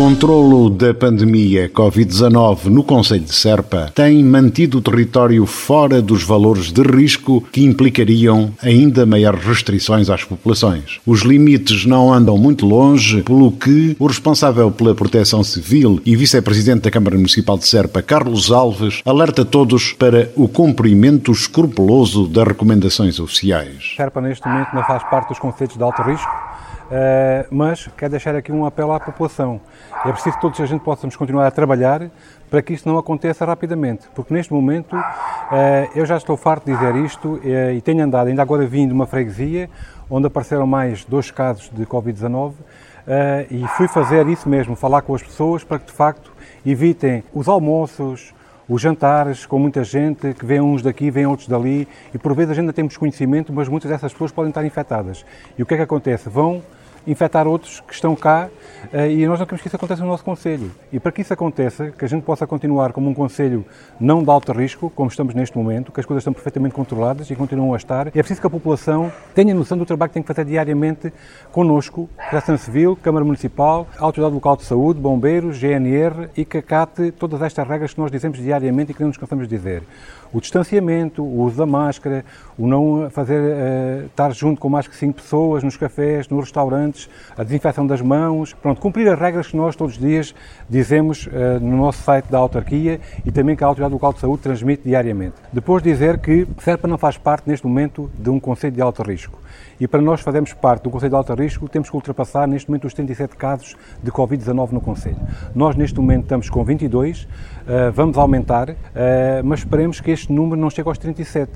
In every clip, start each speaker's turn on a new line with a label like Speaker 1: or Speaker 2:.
Speaker 1: Controlo da pandemia Covid-19 no Conselho de Serpa tem mantido o território fora dos valores de risco que implicariam ainda maiores restrições às populações. Os limites não andam muito longe, pelo que o responsável pela Proteção Civil e vice-presidente da Câmara Municipal de Serpa, Carlos Alves, alerta todos para o cumprimento escrupuloso das recomendações oficiais.
Speaker 2: Serpa, neste momento, não faz parte dos conselhos de alto risco Uh, mas quero deixar aqui um apelo à população. É preciso que todos a gente possamos continuar a trabalhar para que isto não aconteça rapidamente, porque neste momento uh, eu já estou farto de dizer isto uh, e tenho andado, ainda agora vim de uma freguesia onde apareceram mais dois casos de Covid-19 e fui fazer isso mesmo, falar com as pessoas para que de facto evitem os almoços, os jantares com muita gente, que vêm uns daqui, vêm outros dali, e por vezes a gente não temos conhecimento, mas muitas dessas pessoas podem estar infectadas. E o que é que acontece? Vão infectar outros que estão cá eh, e nós não queremos que isso aconteça no nosso Conselho. E para que isso aconteça, que a gente possa continuar como um Conselho não de alto risco, como estamos neste momento, que as coisas estão perfeitamente controladas e continuam a estar, é preciso que a população tenha noção do trabalho que tem que fazer diariamente connosco, Proteção Civil, Câmara Municipal, Autoridade Local de Saúde, Bombeiros, GNR e que acate todas estas regras que nós dizemos diariamente e que não nos cansamos de dizer o distanciamento, o uso da máscara, o não fazer uh, estar junto com mais que cinco pessoas nos cafés, nos restaurantes, a desinfecção das mãos, pronto, cumprir as regras que nós todos os dias dizemos uh, no nosso site da autarquia e também que a Autoridade Local de Saúde transmite diariamente. Depois dizer que Serpa não faz parte neste momento de um conceito de alto risco. E para nós fazermos parte do Conselho de Alto Risco, temos que ultrapassar neste momento os 77 casos de Covid-19 no Conselho. Nós neste momento estamos com 22, uh, eh, vamos aumentar, uh, mas esperemos que este número não chegue aos 37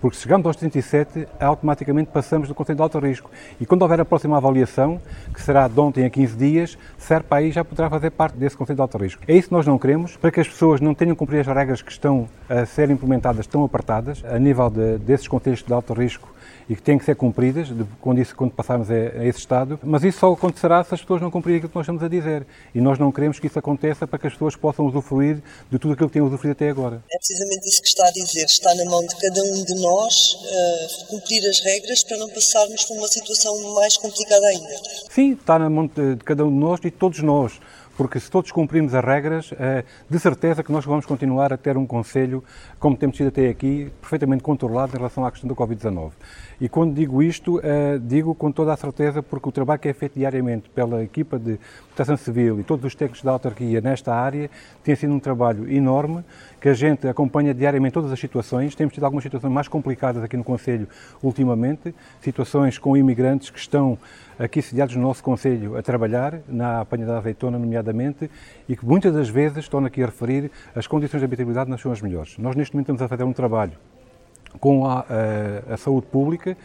Speaker 2: porque se aos 37, automaticamente passamos do Conselho de Alto Risco. E quando houver a próxima avaliação, que será de ontem a 15 dias, Serpa aí já poderá fazer parte desse Conselho de Alto Risco. É isso que nós não queremos, para que as pessoas não tenham cumprido as regras que estão a ser implementadas tão apertadas, a nível de, desses Conselhos de Alto Risco e que têm que ser cumpridas de, quando, isso, quando passarmos a, a, esse estado, mas isso só acontecerá se as pessoas não cumprirem aquilo que nós estamos a dizer. E nós não queremos que isso aconteça para que as pessoas possam usufruir de tudo aquilo que têm usufruído até agora.
Speaker 3: É precisamente isso que está a dizer. Está na mão de cada um de nós uh, cumprir as regras para não passarmos por uma situação mais complicada ainda.
Speaker 2: Sim, está na mão de, cada um de nós e de todos nós porque se todos cumprimos as regras, eh, de certeza que nós vamos continuar a ter um Conselho, como temos tido até aqui, perfeitamente controlado em relação à questão da Covid-19. E quando digo isto, uh, digo com toda a certeza porque o trabalho que é feito diariamente pela equipa de proteção civil e todos os técnicos da autarquia nesta área tem sido um trabalho enorme, que a gente acompanha diariamente todas as situações. Temos tido algumas situações mais complicadas aqui no Conselho ultimamente, situações com imigrantes que estão aqui sediados no nosso Conselho a trabalhar, na apanha da azeitona, nomeadamente, e que muitas das vezes, estão aqui a referir, as condições de habitabilidade não são as melhores. Nós, neste momento, estamos a fazer um trabalho com a, a, a, saúde pública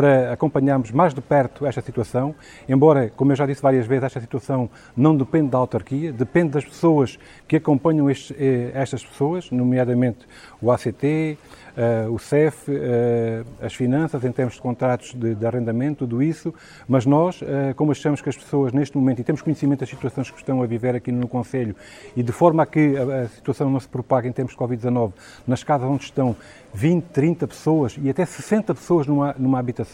Speaker 2: para acompanharmos mais de perto esta situação, embora, como eu já disse várias vezes, esta situação não depende da autarquia, depende das pessoas que acompanham estes, eh, estas pessoas, nomeadamente o ACT, uh, o CEF, uh, as finanças em termos de contratos de, de, arrendamento, tudo isso, mas nós, como achamos que as pessoas neste momento, e temos conhecimento das situações que estão a viver aqui no Conselho, e de forma a que a, a situação não se propague em termos de Covid-19, nas casas onde estão 20, 30 pessoas e até 60 pessoas numa, numa habitação,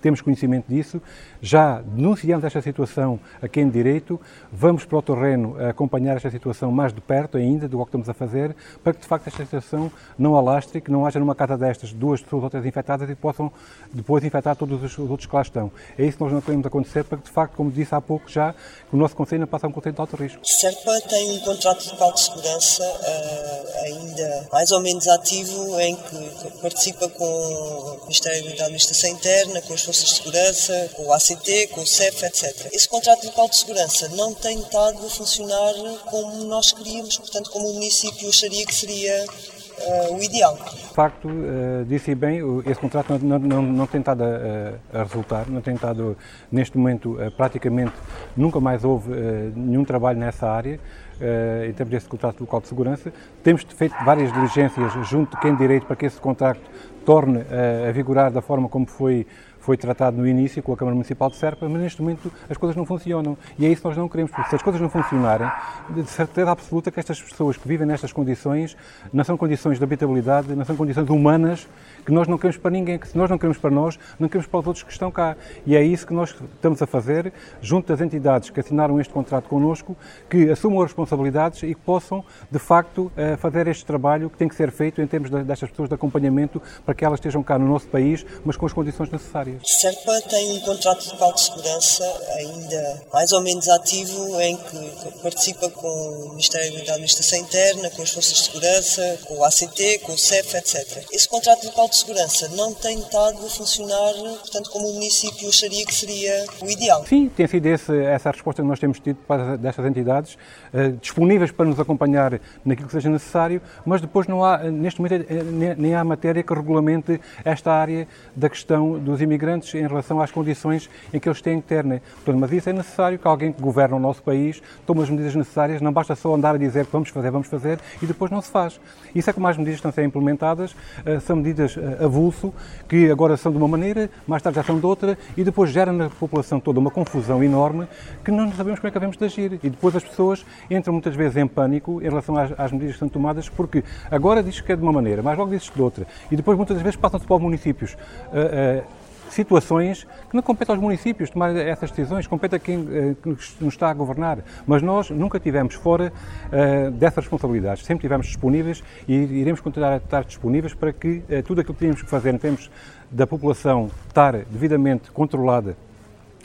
Speaker 2: temos conhecimento disso, já denunciamos esta situação a quem de direito, vamos para o terreno acompanhar esta situação mais de perto ainda do que estamos a fazer, para que de facto esta situação não alastre, que não haja numa casa destas duas pessoas ou três infectadas e possam depois infectar todos os outros que lá estão. É isso que nós não queremos acontecer, para que de facto, como disse há pouco já, o nosso Conselho não a um Conselho de alto risco.
Speaker 3: Serpa tem um contrato local de segurança uh, ainda mais ou menos ativo, em que participa com o Ministério da Administração Interna, com as Forças de Segurança, com o ACT, com o CEF, etc. Esse contrato local de segurança não tem estado a funcionar como nós queríamos, portanto, como o município acharia que seria uh, o ideal.
Speaker 2: De facto, uh, disse bem, esse contrato não, não, não tem estado a, a, resultar, não tem estado, neste momento, uh, praticamente nunca mais houve nenhum trabalho nessa área. Uh, em termos desse contrato local de segurança. Temos feito várias diligências junto de quem direito para que esse contrato torne uh, a vigorar da forma como foi foi tratado no início com a Câmara Municipal de Serpa, mas neste momento as coisas não funcionam. E é isso que nós não queremos, porque se as coisas não funcionarem, de certeza absoluta que estas pessoas que vivem nestas condições não são condições de habitabilidade, não são condições humanas que nós não queremos para ninguém, que se nós não queremos para nós, não queremos para os outros que estão cá. E é isso que nós estamos a fazer, junto das entidades que assinaram este contrato connosco, que assumam as responsabilidades e que possam, de facto, eh, fazer este trabalho que tem que ser feito em termos destas pessoas de acompanhamento para que elas estejam cá no nosso país, mas com as condições necessárias.
Speaker 3: Serpa tem um contrato local de segurança ainda mais ou menos ativo, em que participa com o Ministério da Administração Interna, com as Forças de Segurança, com o ACT, com o CEF, etc. Esse contrato local de segurança não tem estado a funcionar, portanto, como o município acharia que seria o ideal.
Speaker 2: Sim, tem sido esse, essa a resposta que nós temos tido para destas entidades, eh, disponíveis para nos acompanhar naquilo que seja necessário, mas depois não há, neste momento, eh, nem há matéria que regulamente esta área da questão dos imigrantes em relação às condições em que eles têm que ter. Né? Portanto, mas isso é necessário que alguém que governa o nosso país tome as medidas necessárias, não basta só andar a dizer que vamos fazer, vamos fazer, e depois não se faz. Isso é como as medidas estão a ser implementadas, eh, são medidas avulso, que agora são de uma maneira, mais tarde já são de outra, e depois gera na população toda uma confusão enorme que não sabemos como é que devemos de agir. E depois as pessoas entram muitas vezes em pânico em relação às, às medidas que são tomadas, porque agora diz que é de uma maneira, mas logo diz de outra. E depois muitas vezes passam-se para os municípios. Uh, uh, situações que não competem aos municípios tomar essas decisões, compete a quem uh, nos está a governar. Mas nós nunca tivemos fora uh, dessas responsabilidades, sempre tivemos disponíveis e iremos continuar a estar disponíveis para que uh, tudo aquilo que tínhamos que fazer em termos da população estar devidamente controlada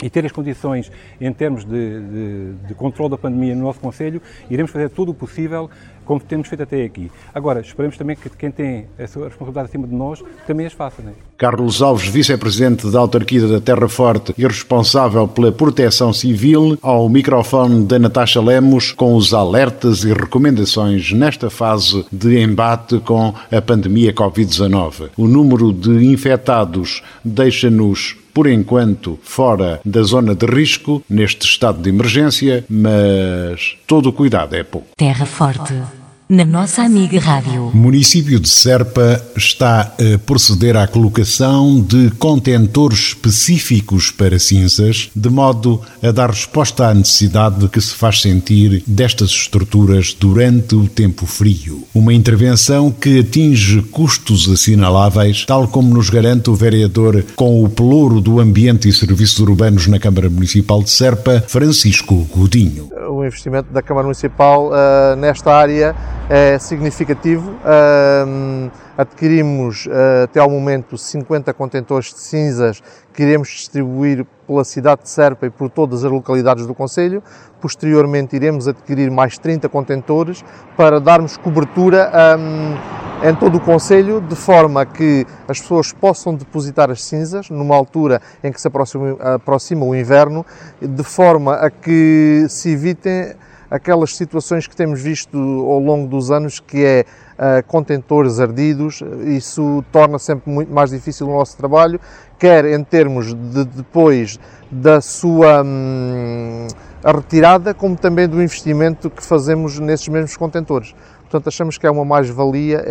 Speaker 2: e ter as condições em termos de, de, de controle da pandemia no nosso Conselho, iremos fazer tudo o possível como temos feito até aqui. Agora, esperemos também que quem tem a sua responsabilidade acima de nós também as faça. Né?
Speaker 1: Carlos Alves, vice-presidente da autarquia da Terra Forte e responsável pela proteção civil, ao microfone da Natasha Lemos, com os alertas e recomendações nesta fase de embate com a pandemia Covid-19. O número de infectados deixa-nos por enquanto fora da zona de risco neste estado de emergência, mas todo o cuidado é pouco.
Speaker 4: Terra Forte na nossa amiga rádio.
Speaker 1: O município de Serpa está a proceder à colocação de contentores específicos para cinzas, de modo a dar resposta à necessidade que se faz sentir destas estruturas durante o tempo frio. Uma intervenção que atinge custos assinaláveis, tal como nos garante o vereador com o pelouro do Ambiente e Serviços Urbanos na Câmara Municipal de Serpa, Francisco Godinho.
Speaker 5: O investimento da Câmara Municipal uh, nesta área é significativo. Adquirimos uh, até ao momento 50 contentores de cinzas que iremos distribuir pela cidade de Serpa e por todas as localidades do Conselho. Posteriormente iremos adquirir mais 30 contentores para darmos cobertura em todo o Conselho, de forma que as pessoas possam depositar as cinzas numa altura em que se aproxima o inverno, de forma a que se evitem aquelas situações que temos visto ao longo dos anos, que é uh, contentores ardidos, isso torna sempre muito mais difícil o nosso trabalho, quer em termos de depois da sua hum, retirada, como também do investimento que fazemos nesses mesmos contentores. Portanto, achamos que é uma mais-valia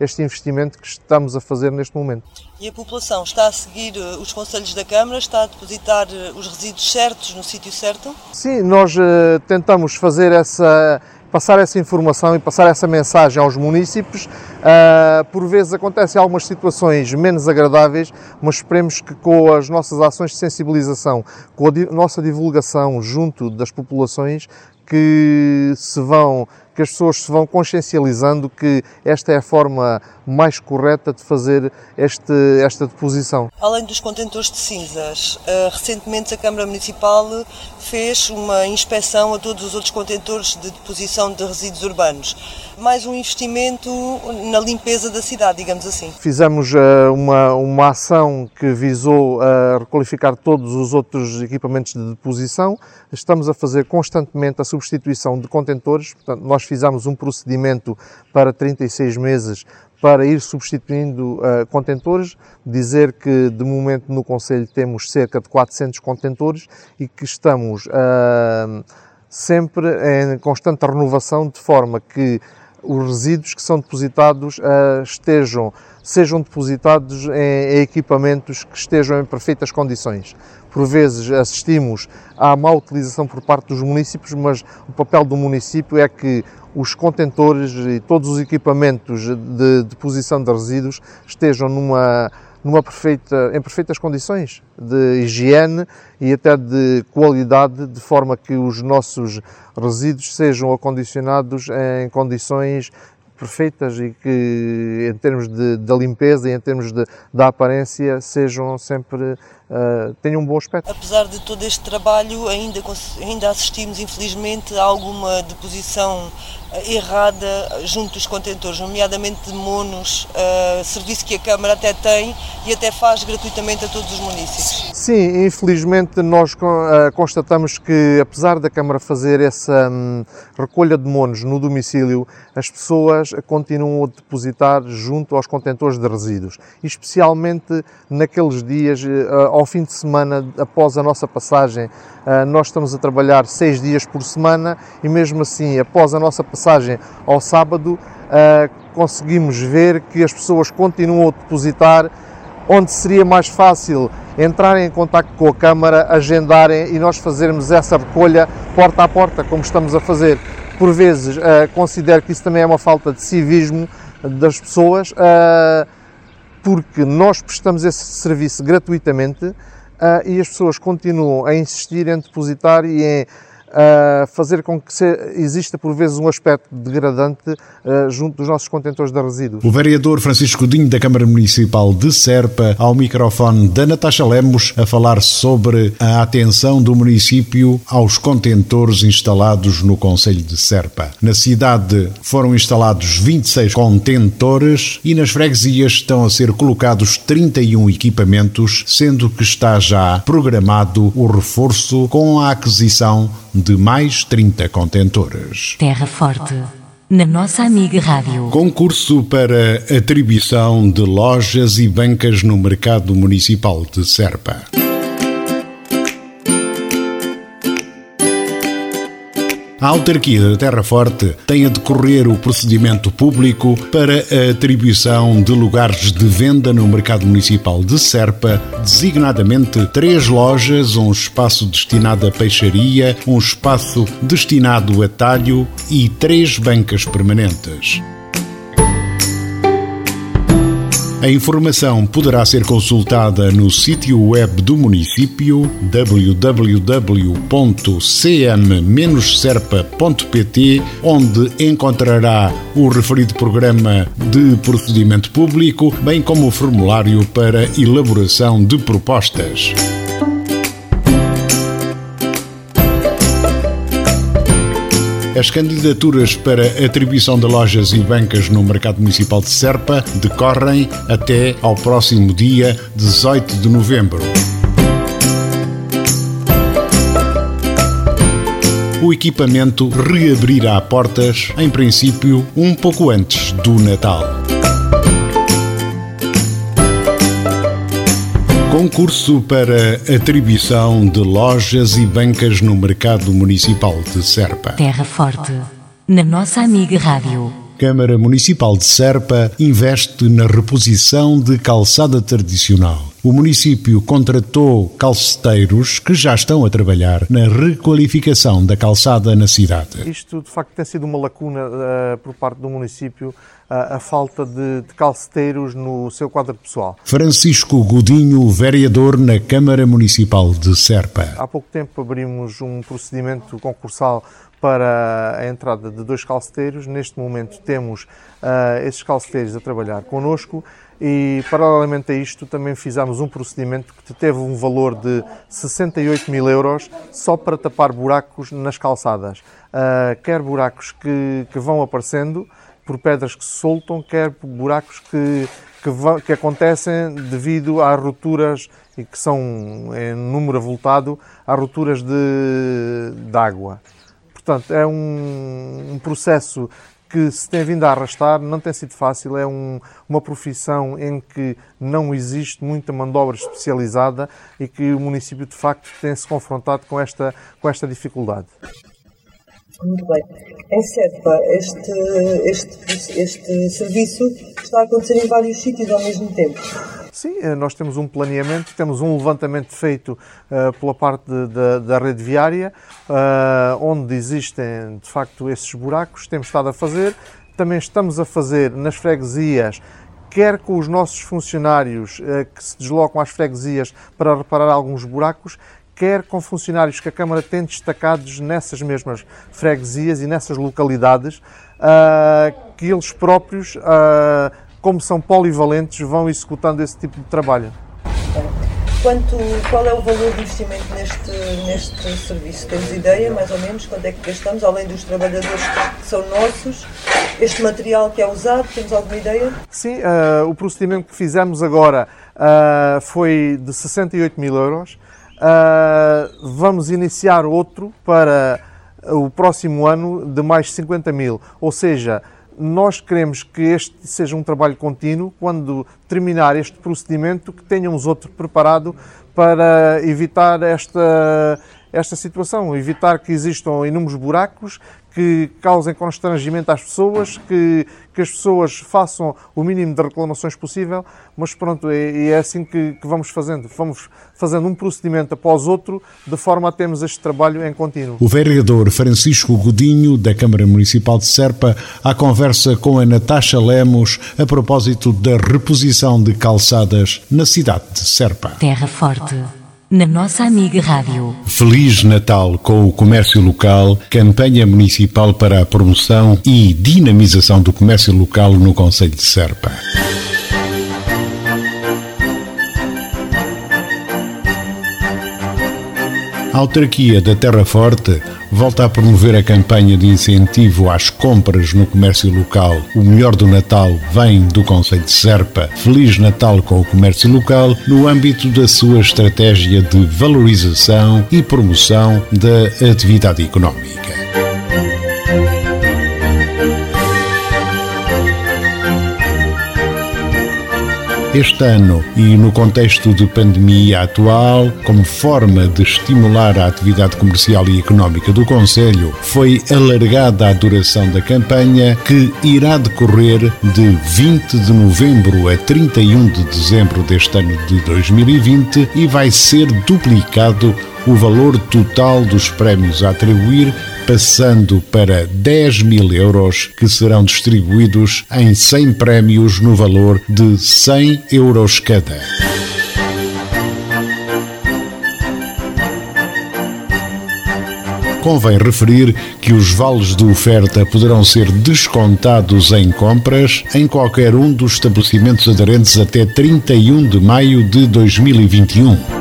Speaker 5: este investimento que estamos a fazer neste momento.
Speaker 3: E a população está a seguir eh, os conselhos da Câmara, está a depositar eh, os resíduos certos no sítio certo?
Speaker 5: Sim, nós uh, tentamos fazer essa, passar essa informação e passar essa mensagem aos municípios. Uh, por vezes acontecem algumas situações menos agradáveis, mas esperemos que com as nossas ações de sensibilização, com a di nossa divulgação junto das populações, que se vão que as pessoas se vão consciencializando que esta é a forma mais correta de fazer este, esta deposição.
Speaker 3: Além dos contentores de cinzas, eh, recentemente a Câmara Municipal fez uma inspeção a todos os outros contentores de deposição de resíduos urbanos. Mais um investimento na limpeza da cidade, digamos assim.
Speaker 5: Fizemos uh, uma, uma ação que visou uh, requalificar todos os outros equipamentos de deposição. Estamos a fazer constantemente a substituição de contentores. Portanto, nós fizemos um procedimento para 36 meses para ir substituindo uh, contentores, dizer que de momento no Conselho temos cerca de 400 contentores e que estamos uh, sempre em constante renovação, de forma que os resíduos que são depositados uh, estejam, sejam depositados em, em, equipamentos que estejam em perfeitas condições. Por vezes assistimos à má utilização por parte dos municípios, mas o papel do município é que os contentores e todos os equipamentos de deposição de resíduos estejam numa numa perfeita, em perfeitas condições de higiene e até de qualidade, de forma que os nossos resíduos sejam acondicionados em condições perfeitas e que, em termos de, da limpeza e em termos de, da aparência, sejam sempre uh, tenham um bom aspecto.
Speaker 3: Apesar de todo este trabalho, ainda, ainda assistimos, infelizmente, a alguma deposição errada junto dos contentores, nomeadamente de monos, uh, serviço que a Câmara até tem e até faz gratuitamente a todos os municípios.
Speaker 5: Sim, infelizmente nós constatamos que apesar da Câmara fazer essa um, recolha de monos no domicílio, as pessoas continuam a depositar junto aos contentores de resíduos, especialmente naqueles dias, uh, ao fim de semana, após a nossa passagem, nós estamos a trabalhar seis dias por semana e mesmo assim, após a nossa passagem, ao sábado, uh, conseguimos ver que as pessoas continuam a depositar, onde seria mais fácil entrarem em contato com a Câmara, agendarem e nós fazermos essa recolha porta a porta, como estamos a fazer. Por vezes, uh, considero que isso também é uma falta de civismo das pessoas, porque nós prestamos esse serviço gratuitamente e as pessoas continuam a insistir em depositar e em a fazer com que exista por vezes um aspecto degradante uh, junto dos nossos contentores de resíduos.
Speaker 1: O vereador Francisco Dinho da Câmara Municipal de Serpa ao microfone da Natasha Lemos a falar sobre a atenção do município aos contentores instalados no Conselho de Serpa. Na cidade foram instalados 26 contentores e nas freguesias estão a ser colocados 31 equipamentos, sendo que está já programado o reforço com a aquisição de mais 30 contentores.
Speaker 4: Terra Forte. Na nossa amiga Rádio.
Speaker 1: Concurso para atribuição de lojas e bancas no mercado municipal de Serpa. A autarquia da Terra Forte tem a decorrer o procedimento público para a atribuição de lugares de venda no mercado municipal de Serpa, designadamente três lojas, um espaço destinado a peixaria, um espaço destinado a talho e três bancas permanentes. A informação poderá ser consultada no sítio web do município www.cm-serpa.pt, onde encontrará o referido programa de procedimento público, bem como o formulário para elaboração de propostas. As candidaturas para atribuição de lojas e bancas no mercado municipal de Serpa decorrem até ao próximo dia 18 de novembro. O equipamento reabrirá portas, em princípio, um pouco antes do Natal. Concurso para atribuição de lojas e bancas no mercado municipal de Serpa.
Speaker 4: Terra Forte, na nossa amiga Rádio.
Speaker 1: Câmara Municipal de Serpa investe na reposição de calçada tradicional. O município contratou calceteiros que já estão a trabalhar na requalificação da calçada na cidade.
Speaker 5: Isto, de facto, tem sido uma lacuna uh, por parte do município a, falta de, de calceteiros no seu quadro pessoal.
Speaker 1: Francisco Godinho, vereador na Câmara Municipal de Serpa.
Speaker 5: Há pouco tempo abrimos um procedimento concursal para a entrada de dois calceteiros. Neste momento temos uh, esses calceteiros a trabalhar connosco e, paralelamente a isto, também fizemos um procedimento que teve um valor de 68 mil euros só para tapar buracos nas calçadas. Uh, quer buracos que, que vão aparecendo, por pedras que se soltam, quer buracos que, que, que acontecem devido às rupturas e que são em número avultado, às rupturas de, de água. Portanto, é um, um processo que se tem vindo a arrastar, não tem sido fácil, é um, uma profissão em que não existe muita mão de obra especializada e que o município de facto tem se confrontado com esta, com esta dificuldade.
Speaker 3: Muito bem. Em Serpa, este, este, este serviço está a acontecer em vários sítios ao mesmo tempo.
Speaker 5: Sim, eh, nós temos um planeamento, temos um levantamento feito uh, pela parte de, de, da rede viária, uh, onde existem de facto esses buracos, temos estado a fazer. Também estamos a fazer nas freguesias quer com os nossos funcionários que se deslocam às freguesias para reparar alguns buracos, quer com funcionários que a Câmara tem destacados nessas mesmas freguesias e nessas localidades, uh, que eles próprios, uh, como são polivalentes, vão executando esse tipo de trabalho.
Speaker 3: Quanto, qual é o valor de investimento neste, neste serviço? Temos ideia, mais ou menos, quanto é que gastamos, além dos trabalhadores que são nossos? Este material que é usado, temos alguma ideia?
Speaker 5: Sim, uh, o procedimento que fizemos agora uh, foi de 68 mil euros. Uh, vamos iniciar outro para o próximo ano de mais 50 mil. Ou seja, nós queremos que este seja um trabalho contínuo. Quando terminar este procedimento, que tenhamos outro preparado para evitar esta, esta situação, evitar que existam inúmeros buracos, que causem constrangimento às pessoas, que, que as pessoas façam o mínimo de reclamações possível, mas pronto, é, é assim que, que, vamos fazendo. Vamos fazendo um procedimento após outro, de forma a termos este trabalho em contínuo.
Speaker 1: O vereador Francisco Godinho, da Câmara Municipal de Serpa, à conversa com a Natasha Lemos a propósito da reposição de calçadas na cidade de Serpa.
Speaker 4: Terra Forte na nossa amiga Rádio.
Speaker 1: Feliz Natal com o comércio local, campanha municipal para a promoção e dinamização do comércio local no Conselho de Serpa. Autarquia da Terra Forte volta a promover a campanha de incentivo às compras no comércio local. O melhor do Natal vem do Conselho de Serpa. Feliz Natal com o comércio local no âmbito da sua estratégia de valorização e promoção da atividade económica. Este ano e no contexto de pandemia atual, como forma de estimular a atividade comercial e económica do Conselho, foi alargada a duração da campanha que irá decorrer de 20 de novembro a 31 de dezembro deste ano de 2020 e vai ser duplicado o valor total dos prémios a atribuir, passando para 10 mil euros, que serão distribuídos em 100 prémios no valor de 100 euros cada. Convém referir que os vales de oferta poderão ser descontados em compras em qualquer um dos estabelecimentos aderentes até 31 de maio de 2021.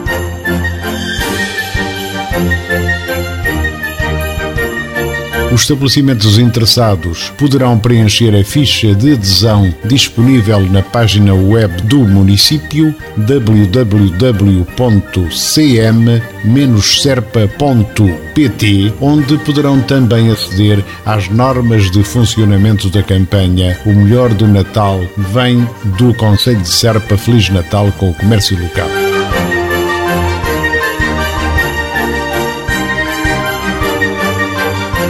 Speaker 1: Os estabelecimentos interessados poderão preencher a ficha de adesão disponível na página web do município www.cm-serpa.pt, onde poderão também aceder às normas de funcionamento da campanha O Melhor do Natal vem do Conselho de Serpa Feliz Natal com o Comércio Local.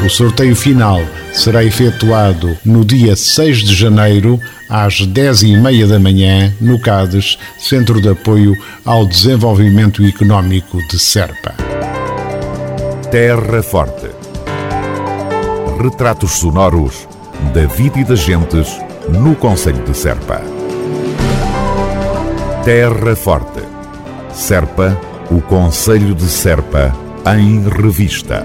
Speaker 1: O sorteio final será efetuado no dia 6 de janeiro, às 10 e meia da manhã, no CADES, Centro de Apoio ao Desenvolvimento Económico de Serpa.
Speaker 6: Terra Forte. Retratos sonoros da vida e das gentes no Conselho de Serpa. Terra Forte. Serpa, o Conselho de Serpa, em revista.